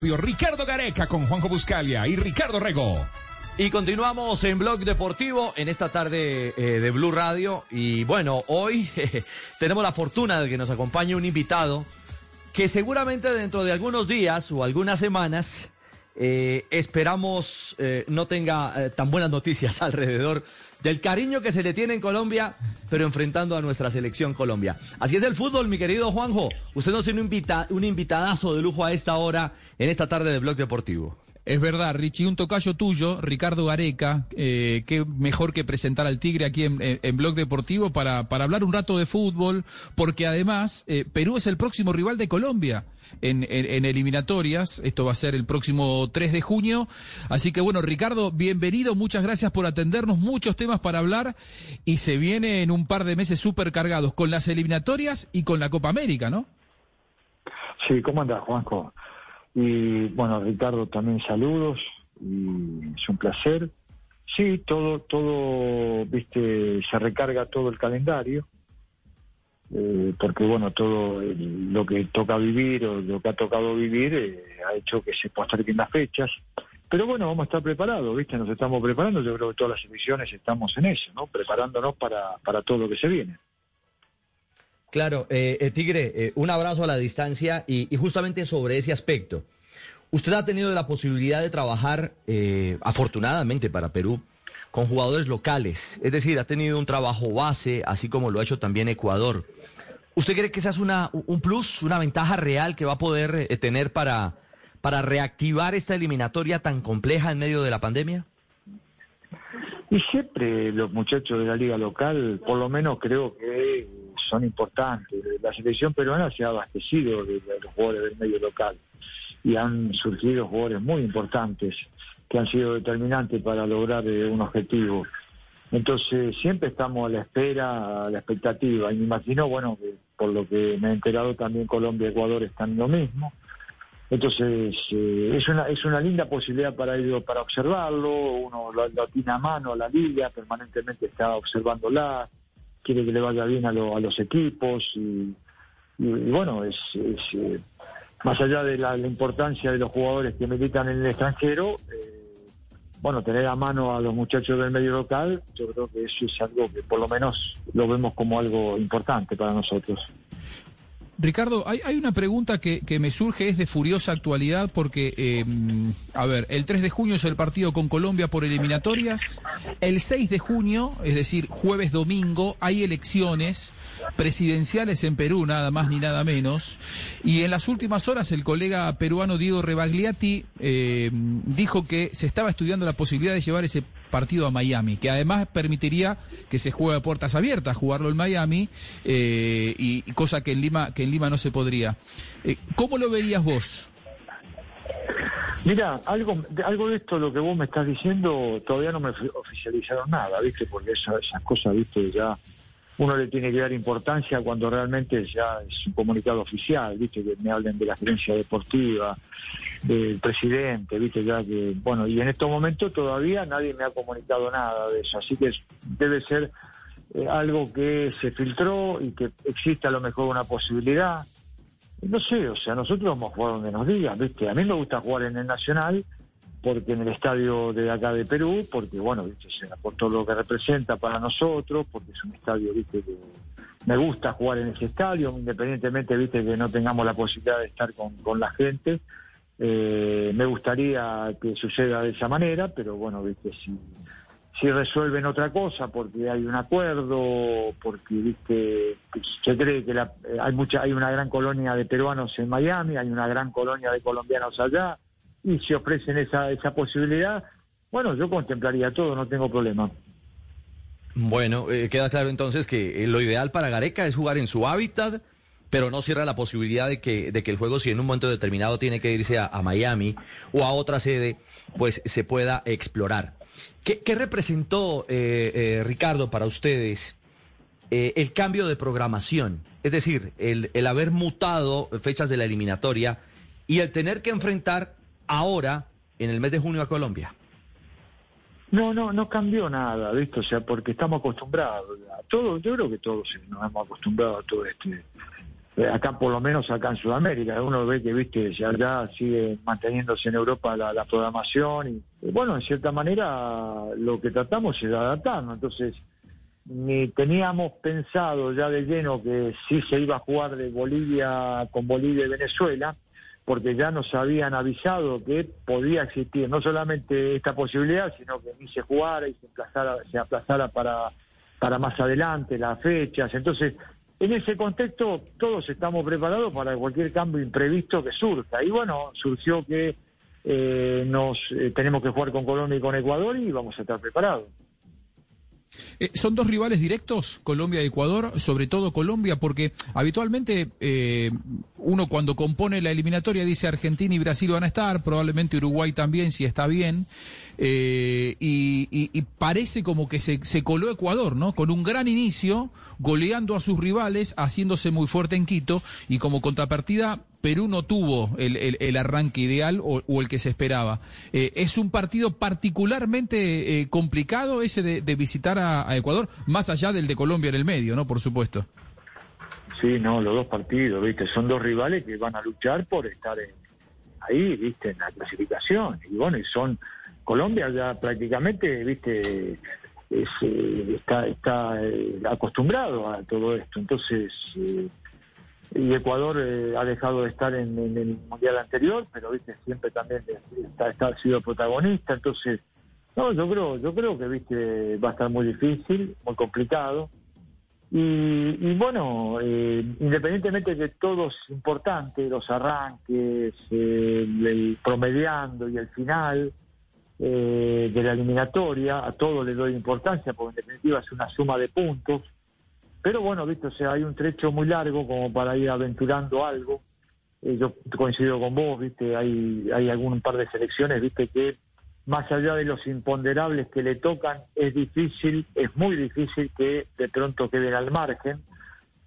Ricardo Gareca con Juanjo Buscalia y Ricardo Rego. Y continuamos en Blog Deportivo en esta tarde eh, de Blue Radio. Y bueno, hoy tenemos la fortuna de que nos acompañe un invitado que seguramente dentro de algunos días o algunas semanas eh, esperamos eh, no tenga tan buenas noticias alrededor del cariño que se le tiene en Colombia, pero enfrentando a nuestra selección Colombia. Así es el fútbol, mi querido Juanjo. Usted nos tiene un, invita un invitadazo de lujo a esta hora, en esta tarde de Blog Deportivo. Es verdad, Richie, un tocayo tuyo, Ricardo Gareca, eh, qué mejor que presentar al Tigre aquí en, Blog Deportivo para, para, hablar un rato de fútbol, porque además eh, Perú es el próximo rival de Colombia en, eliminatorias. Esto va a ser el próximo 3 de junio. Así que bueno, Ricardo, bienvenido, muchas gracias por atendernos, muchos temas para hablar y se viene en un par de meses súper cargados con las eliminatorias y con la Copa América, ¿no? Sí, ¿cómo andas, Juanjo? Y bueno, Ricardo, también saludos y es un placer. Sí, todo, todo, viste, se recarga todo el calendario, eh, porque bueno, todo lo que toca vivir o lo que ha tocado vivir eh, ha hecho que se posterguen las fechas. Pero bueno, vamos a estar preparados, ¿viste? Nos estamos preparando, yo creo que todas las emisiones estamos en eso, ¿no? Preparándonos para, para todo lo que se viene. Claro, eh, eh, Tigre, eh, un abrazo a la distancia y, justamente sobre ese aspecto. Usted ha tenido la posibilidad de trabajar, afortunadamente para Perú, con jugadores locales, es decir, ha tenido un trabajo base, así como lo ha hecho también Ecuador. ¿Usted cree que esa es una, un plus, una ventaja real que va a poder tener para, para reactivar esta eliminatoria tan compleja en medio de la pandemia? Y siempre los muchachos de la liga local, por lo menos creo que son importantes. La selección peruana se ha abastecido de, los jugadores del medio local y han surgido jugadores muy importantes que han sido determinantes para lograr eh, un objetivo. Entonces siempre estamos a la espera, a la expectativa. Y me imagino, bueno, que por lo que me he enterado también Colombia y Ecuador están lo mismo. Entonces eh, es una es una linda posibilidad para ellos para observarlo. Uno lo, tiene a mano la liga, permanentemente está observándola quiere que le vaya bien a, los equipos y, bueno, es, eh, más allá de la, importancia de los jugadores que militan en el extranjero, eh, bueno, tener a mano a los muchachos del medio local, yo creo que eso es algo que por lo menos lo vemos como algo importante para nosotros. Ricardo, hay, una pregunta que, me surge, es de furiosa actualidad, porque, eh, a ver, el 3 de junio es el partido con Colombia por eliminatorias, el 6 de junio, es decir, jueves, domingo, hay elecciones presidenciales en Perú, nada más ni nada menos, y en las últimas horas el colega peruano Diego Rebagliati eh, dijo que se estaba estudiando la posibilidad de llevar ese partido a Miami, que además permitiría que se juegue a puertas abiertas, jugarlo en Miami, eh, y, cosa que en Lima, que en Lima no se podría. Eh, ¿Cómo lo verías vos? Mira, algo, algo de esto, lo que vos me estás diciendo, todavía no me oficializaron nada, ¿viste? Porque esas cosas, ¿viste? Ya uno le tiene que dar importancia cuando realmente ya es un comunicado oficial, viste que me hablen de la gerencia deportiva, del presidente, viste ya que, bueno, y en estos momentos todavía nadie me ha comunicado nada de eso, así que debe ser eh, algo que se filtró y que existe a lo mejor una posibilidad. No sé, o sea, nosotros vamos a jugar donde nos digan, viste, a mí me gusta jugar en el Nacional, porque en el estadio de acá de Perú, porque bueno, ¿viste? por todo lo que representa para nosotros, porque es un estadio, viste, que me gusta jugar en ese estadio, independientemente, viste, que no tengamos la posibilidad de estar con, con la gente. Eh, me gustaría que suceda de esa manera, pero bueno, viste, si, si resuelven otra cosa, porque hay un acuerdo, porque viste, se cree que la, hay mucha, hay una gran colonia de peruanos en Miami, hay una gran colonia de colombianos allá y si ofrecen esa, esa posibilidad, bueno, yo contemplaría todo, no tengo problema. Bueno, eh, queda claro entonces que eh, lo ideal para Gareca es jugar en su hábitat, pero no cierra la posibilidad de que, de que el juego, si en un momento determinado tiene que irse a, Miami o a otra sede, pues se pueda explorar. ¿Qué, representó, eh, Ricardo, para ustedes el cambio de programación? Es decir, el, el haber mutado fechas de la eliminatoria y el tener que enfrentar ahora en el mes de junio a Colombia? No, no, no cambió nada, ¿viste? O sea, porque estamos acostumbrados a todo, yo creo que todos nos hemos acostumbrado a todo este eh, acá por lo menos acá en Sudamérica. Uno ve que, viste, ya sigue manteniéndose en Europa la, programación y, bueno, en cierta manera lo que tratamos es de adaptarnos. Entonces, ni teníamos pensado ya de lleno que sí se iba a jugar de Bolivia con Bolivia y Venezuela, porque ya nos habían avisado que podía existir no solamente esta posibilidad, sino que ni se jugara y se aplazara, para, para más adelante las fechas. Entonces, en ese contexto, todos estamos preparados para cualquier cambio imprevisto que surja. Y bueno, surgió que eh, nos eh, tenemos que jugar con Colombia y con Ecuador y vamos a estar preparados. Eh, son dos rivales directos, Colombia y Ecuador, sobre todo Colombia, porque habitualmente uno cuando compone la eliminatoria dice Argentina y Brasil van a estar, probablemente Uruguay también, si está bien, y, parece como que se, se coló Ecuador, ¿no? Con un gran inicio, goleando a sus rivales, haciéndose muy fuerte en Quito y como contrapartida Perú no tuvo el, el, arranque ideal o, el que se esperaba. Eh, es un partido particularmente eh, complicado ese de, visitar a, Ecuador, más allá del de Colombia en el medio, ¿no? Por supuesto. Sí, no, los dos partidos, ¿viste? Son dos rivales que van a luchar por estar ahí, ¿viste? En la clasificación. Y bueno, y son. Colombia ya prácticamente, ¿viste? Eh, está, está eh, acostumbrado a todo esto. Entonces, y Ecuador ha dejado de estar en, el mundial anterior, pero viste siempre también está, ha sido protagonista. Entonces, no, yo creo, yo creo que viste va a estar muy difícil, muy complicado. Y, bueno, independientemente de todo es importante, los arranques, el promediando y el final, eh, de la eliminatoria, a todo le doy importancia, porque en definitiva es una suma de puntos. Pero bueno, viste, o sea, hay un trecho muy largo como para ir aventurando algo. Eh, yo coincido con vos, viste, hay, hay algún par de selecciones, viste, que más allá de los imponderables que le tocan, es difícil, es muy difícil que de pronto queden al margen,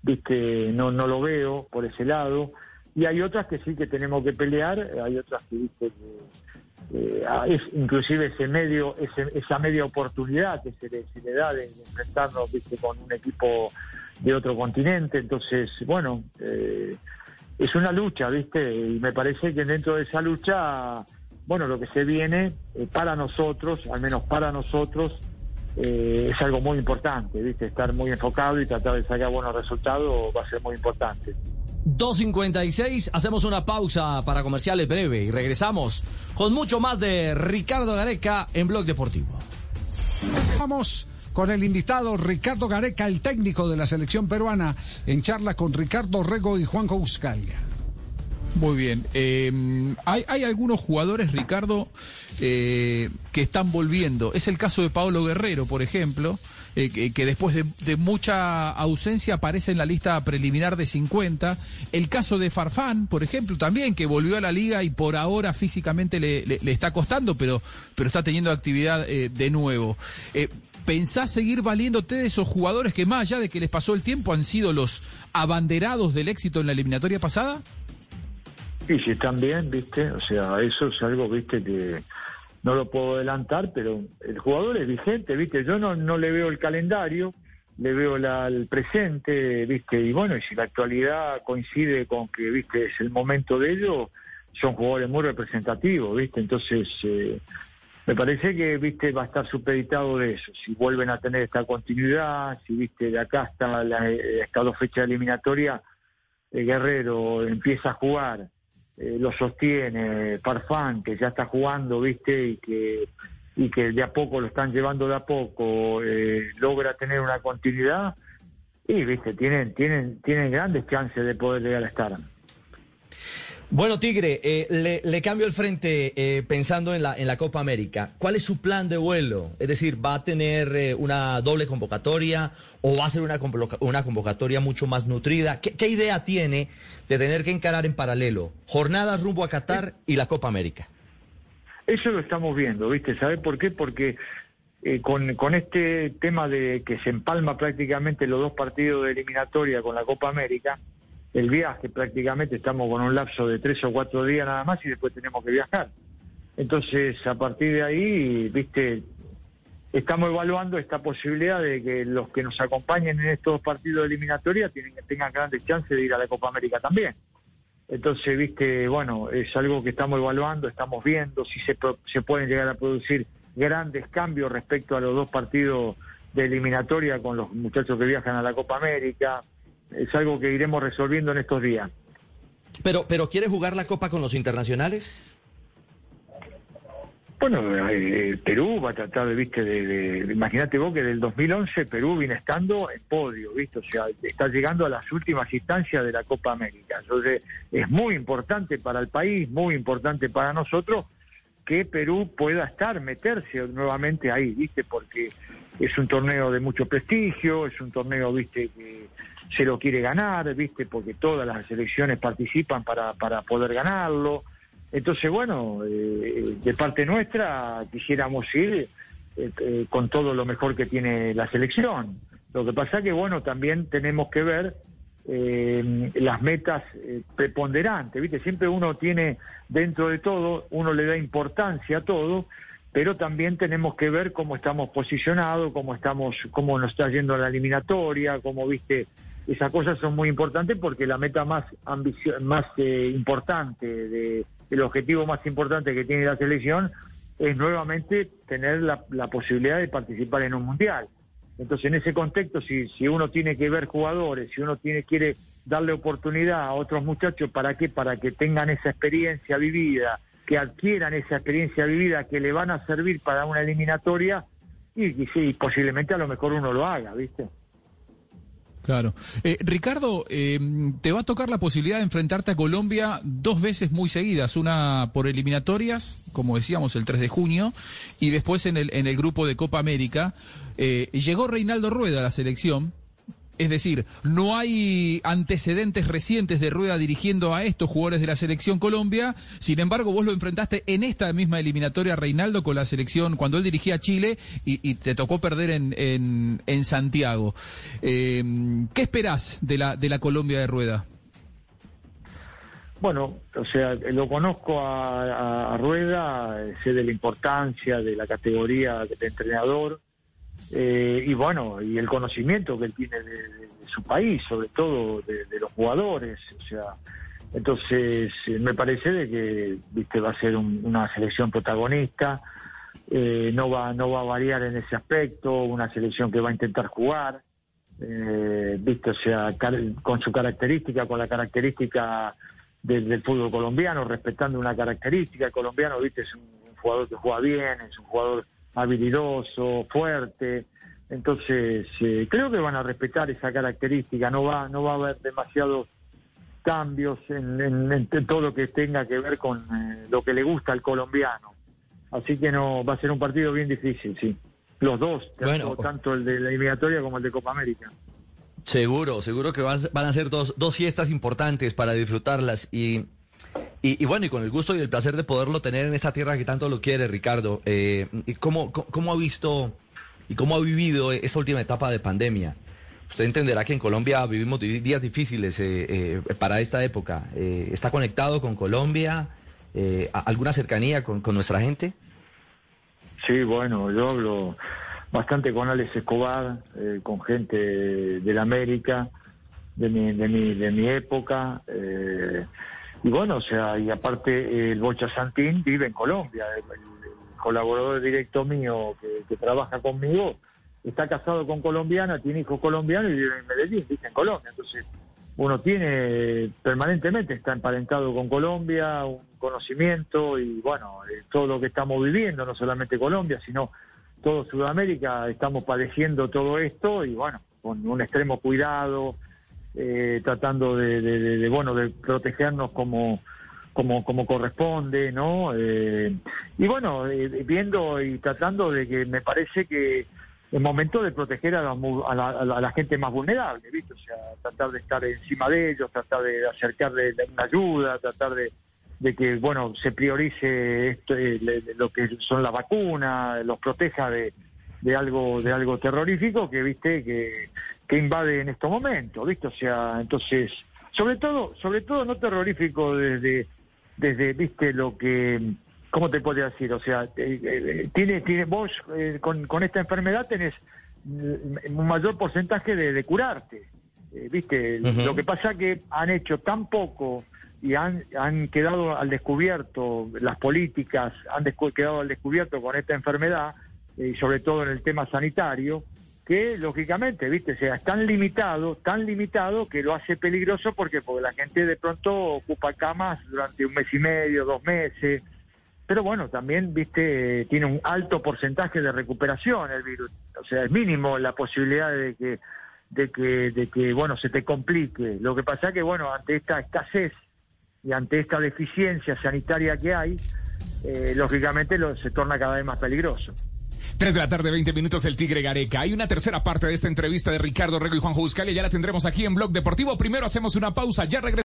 viste, no, no lo veo por ese lado. Y hay otras que sí que tenemos que pelear, hay otras que, viste, que eh, es inclusive ese medio, esa media oportunidad que se le, da de, enfrentarnos con un equipo de otro continente. Entonces, bueno, eh, es una lucha, ¿viste? Y me parece que dentro de esa lucha, bueno, lo que se viene eh, para nosotros, al menos para nosotros, es algo muy importante, ¿viste? Estar muy enfocado y tratar de sacar buenos resultados va a ser muy importante. 2.56, hacemos una pausa para comerciales breve y regresamos con mucho más de Ricardo Gareca en Blog Deportivo. Vamos con el invitado Ricardo Gareca, el técnico de la selección peruana, en charla con Ricardo Rego y Juanjo Buscalia. Muy bien. Eh, hay, algunos jugadores, Ricardo, eh, que están volviendo. Es el caso de Pablo Guerrero, por ejemplo, eh, que, después de, mucha ausencia aparece en la lista preliminar de 50. El caso de Farfán, por ejemplo, también, que volvió a la liga y por ahora físicamente le, le, está costando, pero, pero está teniendo actividad eh, de nuevo. ¿Pensás seguir valiéndote de esos jugadores que más allá de que les pasó el tiempo han sido los abanderados del éxito en la eliminatoria pasada? Sí, sí, están bien, viste, o sea, eso es algo, viste, que no lo puedo adelantar, pero el jugador es vigente, ¿viste? Yo no, no le veo el calendario, le veo el presente, ¿viste? Y bueno, y si la actualidad coincide con que, ¿viste? Es el momento de ello, son jugadores muy representativos, ¿viste? Entonces, eh, me parece que, ¿viste? Va a estar supeditado de eso. Si vuelven a tener esta continuidad, si, ¿viste? De acá hasta la, eh, esta dos fechas eliminatoria, el Guerrero empieza a jugar eh, lo sostiene Farfán, que ya está jugando, ¿viste? Y que, y que de a poco lo están llevando de a poco, eh, logra tener una continuidad, y, ¿viste? Tienen, tienen, tienen grandes chances de poder llegar a estar. Bueno, Tigre, eh, le, cambio el frente eh, pensando en la, en la Copa América. ¿Cuál es su plan de vuelo? Es decir, ¿va a tener eh, una doble convocatoria o va a ser una, una convocatoria mucho más nutrida? ¿Qué, idea tiene de tener que encarar en paralelo jornadas rumbo a Qatar y la Copa América? Eso lo estamos viendo, ¿viste? ¿Sabes por qué? Porque con, con este tema de que se empalma prácticamente los dos partidos de eliminatoria con la Copa América, el viaje prácticamente estamos con un lapso de tres o cuatro días nada más y después tenemos que viajar. Entonces, a partir de ahí, viste, estamos evaluando esta posibilidad de que los que nos acompañen en estos partidos de eliminatoria tienen, tengan grandes chances de ir a la Copa América también. Entonces, viste, bueno, es algo que estamos evaluando, estamos viendo si se, se pueden llegar a producir grandes cambios respecto a los dos partidos de eliminatoria con los muchachos que viajan a la Copa América. Es algo que iremos resolviendo en estos días. Pero, pero ¿quiere jugar la Copa con los internacionales? Bueno, eh, Perú va a tratar de, viste, de, imagínate vos que del 2011 Perú viene estando en podio, viste, o sea, está llegando a las últimas instancias de la Copa América. Entonces, es muy importante para el país, muy importante para nosotros que Perú pueda estar, meterse nuevamente ahí, viste, porque es un torneo de mucho prestigio, es un torneo, viste, que se lo quiere ganar, viste, porque todas las selecciones participan para, para poder ganarlo. Entonces, bueno, eh, de parte nuestra quisiéramos ir eh, eh, con todo lo mejor que tiene la selección. Lo que pasa que, bueno, también tenemos que ver las metas preponderantes, ¿viste? Siempre uno tiene, dentro de todo, uno le da importancia a todo, pero también tenemos que ver cómo estamos posicionados, cómo estamos, cómo nos está yendo la eliminatoria, cómo, viste, esas cosas son muy importantes porque la meta más más importante de el objetivo más importante que tiene la selección es nuevamente tener la, posibilidad de participar en un mundial. Entonces, en ese contexto, si, si uno tiene que ver jugadores, si uno tiene quiere darle oportunidad a otros muchachos, ¿para qué? Para que tengan esa experiencia vivida, que adquieran esa experiencia vivida que le van a servir para una eliminatoria y, y sí, posiblemente a lo mejor uno lo haga, ¿viste? Claro. Eh, Ricardo, eh, te va a tocar la posibilidad de enfrentarte a Colombia dos veces muy seguidas, una por eliminatorias, como decíamos, el 3 de junio, y después en el, en el grupo de Copa América. Eh, llegó Reinaldo Rueda a la selección, es decir, no hay antecedentes recientes de Rueda dirigiendo a estos jugadores de la selección Colombia. Sin embargo, vos lo enfrentaste en esta misma eliminatoria, Reinaldo, con la selección cuando él dirigía a Chile y, te tocó perder en, en, Santiago. Eh, ¿Qué esperás de la, de la Colombia de Rueda? Bueno, o sea, lo conozco a, Rueda, sé de la importancia de la categoría de entrenador eh, y bueno, y el conocimiento que él tiene de, su país, sobre todo de, los jugadores, o sea, entonces eh, me parece de que viste va a ser una selección protagonista, eh, no va no va a variar en ese aspecto, una selección que va a intentar jugar, viste, o sea, con su característica, con la característica del, fútbol colombiano, respetando una característica, colombiano, viste, es un jugador que juega bien, es un jugador habilidoso, fuerte. Entonces, eh, creo que van a respetar esa característica, no va, no va a haber demasiados cambios en, todo lo que tenga que ver con eh, lo que le gusta al colombiano. Así que no va a ser un partido bien difícil, sí. Los dos, tanto, el de la eliminatoria como el de Copa América. Seguro, seguro que van a ser dos, dos fiestas importantes para disfrutarlas y y, bueno, y con el gusto y el placer de poderlo tener en esta tierra que tanto lo quiere, Ricardo. Eh, ¿cómo, ¿Cómo ha visto y cómo ha vivido esta última etapa de pandemia? Usted entenderá que en Colombia vivimos días difíciles eh, eh, para esta época. ¿Está conectado con Colombia? ¿Alguna cercanía con, nuestra gente? Sí, bueno, yo hablo bastante con Alex Escobar, con gente de la América, de mi, de mi, de mi época. Y bueno, o sea, y aparte el Bocha Santín vive en Colombia, el, colaborador directo mío que, trabaja conmigo está casado con colombiana, tiene hijos colombianos y vive en Medellín, vive en Colombia. Entonces, uno tiene permanentemente, está emparentado con Colombia, un conocimiento y bueno, eh, todo lo que estamos viviendo, no solamente Colombia, sino todo Sudamérica, estamos padeciendo todo esto y bueno, con un extremo cuidado, eh, tratando de, bueno de protegernos como como como corresponde no eh, y bueno eh, viendo y tratando de que me parece que es momento de proteger a la, a la, gente más vulnerable ¿viste? o sea tratar de estar encima de ellos tratar de acercarle una ayuda tratar de, de que bueno se priorice esto, lo que son las vacunas los proteja de de algo de algo terrorífico que viste que, que invade en estos momentos viste o sea entonces sobre todo sobre todo no terrorífico desde desde viste lo que ¿cómo te podría decir? O sea, eh, eh, tiene, tiene, vos eh, con, con esta enfermedad tenés un mayor porcentaje de, de curarte. Eh, ¿Viste? Lo que pasa que han hecho tan poco y han, han quedado al descubierto, las políticas han descu- quedado al descubierto con esta enfermedad, y sobre todo en el tema sanitario, que lógicamente, viste, sea, es tan limitado, tan limitado que lo hace peligroso porque, porque la gente de pronto ocupa camas durante un mes y medio, dos meses, pero bueno, también, viste, tiene un alto porcentaje de recuperación el virus, o sea, es mínimo la posibilidad de que, de que, de que, bueno, se te complique. Lo que pasa que, bueno, ante esta escasez y ante esta deficiencia sanitaria que hay, eh, lógicamente se torna cada vez más peligroso. 3 de la tarde, 20 minutos, el Tigre Gareca. Hay una tercera parte de esta entrevista de Ricardo Rego y Juanjo Buscalia. Ya la tendremos aquí en Blog Deportivo. Primero hacemos una pausa. Ya regresamos.